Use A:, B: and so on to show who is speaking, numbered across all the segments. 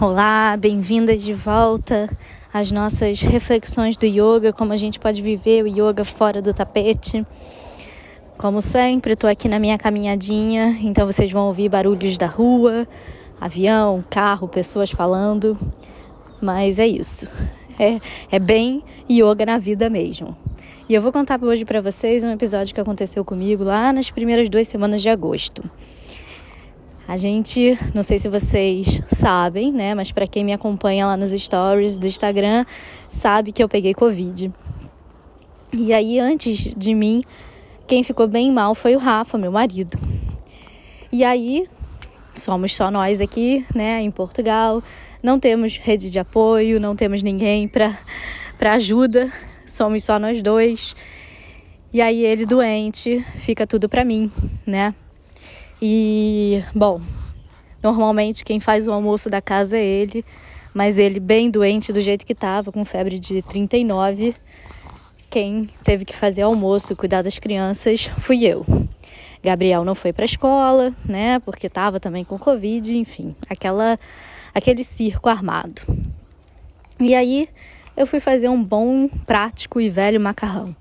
A: Olá, bem-vindas de volta às nossas reflexões do yoga, como a gente pode viver o yoga fora do tapete. Como sempre, estou aqui na minha caminhadinha, então vocês vão ouvir barulhos da rua, avião, carro, pessoas falando, mas é isso. É, é bem yoga na vida mesmo. E eu vou contar hoje para vocês um episódio que aconteceu comigo lá nas primeiras duas semanas de agosto. A gente, não sei se vocês sabem, né, mas para quem me acompanha lá nos stories do Instagram, sabe que eu peguei Covid. E aí, antes de mim, quem ficou bem mal foi o Rafa, meu marido. E aí, somos só nós aqui, né, em Portugal. Não temos rede de apoio, não temos ninguém para ajuda. Somos só nós dois. E aí ele doente, fica tudo para mim, né? E, bom, normalmente quem faz o almoço da casa é ele, mas ele bem doente do jeito que estava, com febre de 39, quem teve que fazer almoço e cuidar das crianças fui eu. Gabriel não foi para a escola, né, porque estava também com Covid, enfim, aquela, aquele circo armado. E aí eu fui fazer um bom, prático e velho macarrão.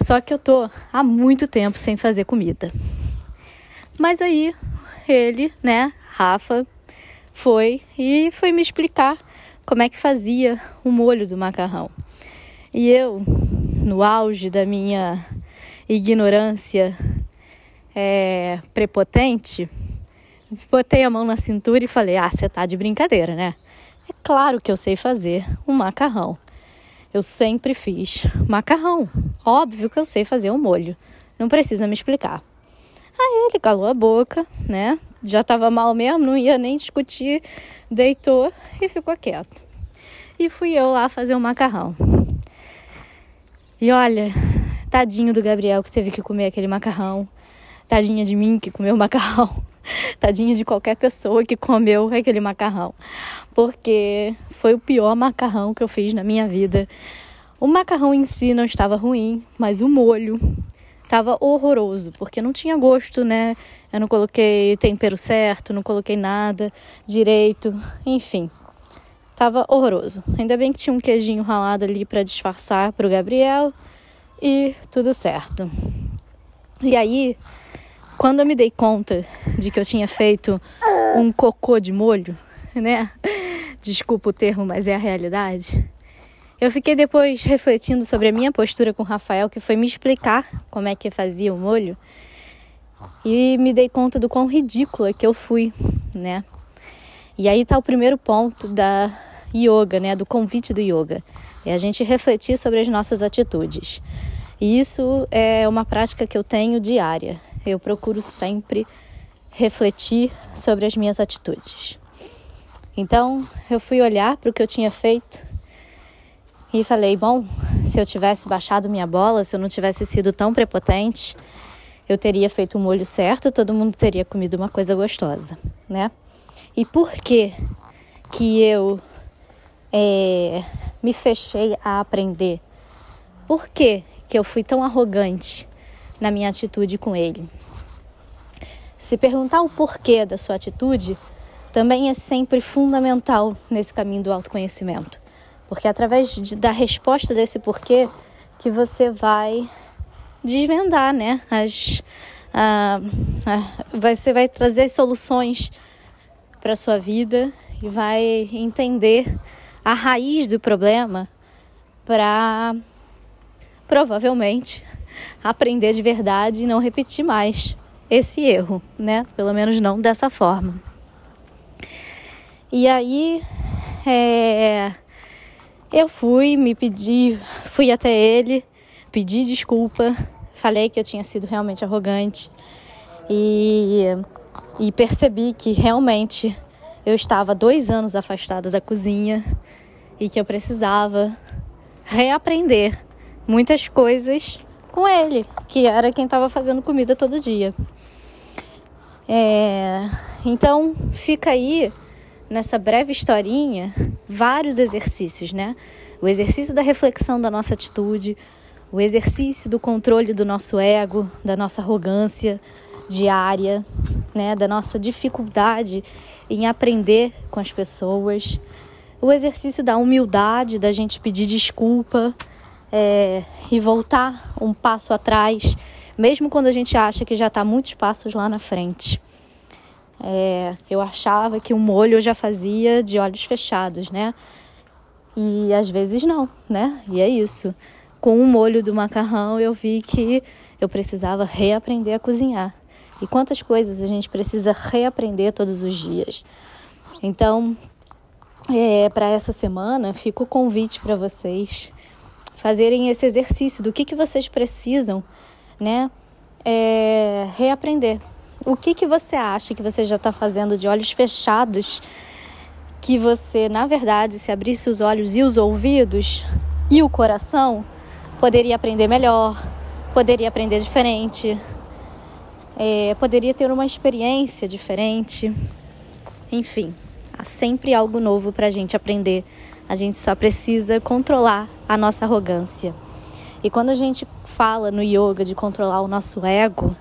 A: Só que eu tô há muito tempo sem fazer comida. Mas aí ele, né, Rafa, foi e foi me explicar como é que fazia o molho do macarrão. E eu, no auge da minha ignorância é, prepotente, botei a mão na cintura e falei: Ah, você tá de brincadeira, né? É claro que eu sei fazer um macarrão. Eu sempre fiz macarrão. Óbvio que eu sei fazer um molho. Não precisa me explicar. Aí ele calou a boca, né? Já estava mal mesmo, não ia nem discutir, deitou e ficou quieto. E fui eu lá fazer o um macarrão. E olha, tadinho do Gabriel que teve que comer aquele macarrão. Tadinha de mim que comeu macarrão. Tadinha de qualquer pessoa que comeu aquele macarrão. Porque foi o pior macarrão que eu fiz na minha vida. O macarrão em si não estava ruim, mas o molho tava horroroso, porque não tinha gosto, né? Eu não coloquei tempero certo, não coloquei nada direito, enfim. Tava horroroso. Ainda bem que tinha um queijinho ralado ali para disfarçar pro Gabriel e tudo certo. E aí, quando eu me dei conta de que eu tinha feito um cocô de molho, né? Desculpa o termo, mas é a realidade. Eu fiquei depois refletindo sobre a minha postura com o Rafael, que foi me explicar como é que fazia o molho, e me dei conta do quão ridícula que eu fui, né? E aí tá o primeiro ponto da yoga, né, do convite do yoga. É a gente refletir sobre as nossas atitudes. E isso é uma prática que eu tenho diária. Eu procuro sempre refletir sobre as minhas atitudes. Então, eu fui olhar para o que eu tinha feito e falei: bom, se eu tivesse baixado minha bola, se eu não tivesse sido tão prepotente, eu teria feito o molho certo, todo mundo teria comido uma coisa gostosa, né? E por que que eu é, me fechei a aprender? Por que que eu fui tão arrogante na minha atitude com ele? Se perguntar o porquê da sua atitude, também é sempre fundamental nesse caminho do autoconhecimento. Porque é através de, da resposta desse porquê que você vai desvendar, né? As, a, a, você vai trazer soluções para sua vida e vai entender a raiz do problema para provavelmente aprender de verdade e não repetir mais esse erro, né? Pelo menos não dessa forma. E aí, é, eu fui, me pedi, fui até ele, pedi desculpa, falei que eu tinha sido realmente arrogante e, e percebi que realmente eu estava dois anos afastada da cozinha e que eu precisava reaprender muitas coisas com ele, que era quem estava fazendo comida todo dia. É, então fica aí nessa breve historinha vários exercícios, né? O exercício da reflexão da nossa atitude, o exercício do controle do nosso ego, da nossa arrogância diária, né, da nossa dificuldade em aprender com as pessoas, o exercício da humildade, da gente pedir desculpa é, e voltar um passo atrás, mesmo quando a gente acha que já está muitos passos lá na frente. É, eu achava que o molho eu já fazia de olhos fechados, né? E às vezes não, né? E é isso. Com o molho do macarrão eu vi que eu precisava reaprender a cozinhar. E quantas coisas a gente precisa reaprender todos os dias. Então, é, para essa semana, fica o convite para vocês fazerem esse exercício do que, que vocês precisam, né? É, reaprender. O que, que você acha que você já está fazendo de olhos fechados? Que você, na verdade, se abrisse os olhos e os ouvidos e o coração, poderia aprender melhor, poderia aprender diferente, é, poderia ter uma experiência diferente. Enfim, há sempre algo novo para a gente aprender. A gente só precisa controlar a nossa arrogância. E quando a gente fala no yoga de controlar o nosso ego,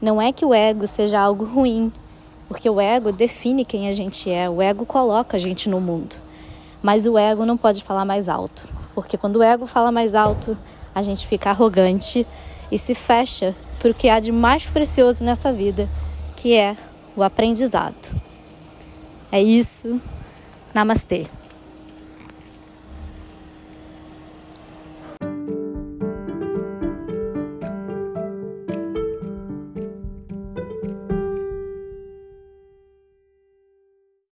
A: não é que o ego seja algo ruim, porque o ego define quem a gente é, o ego coloca a gente no mundo. Mas o ego não pode falar mais alto, porque quando o ego fala mais alto, a gente fica arrogante e se fecha para o que há de mais precioso nessa vida, que é o aprendizado. É isso. Namastê.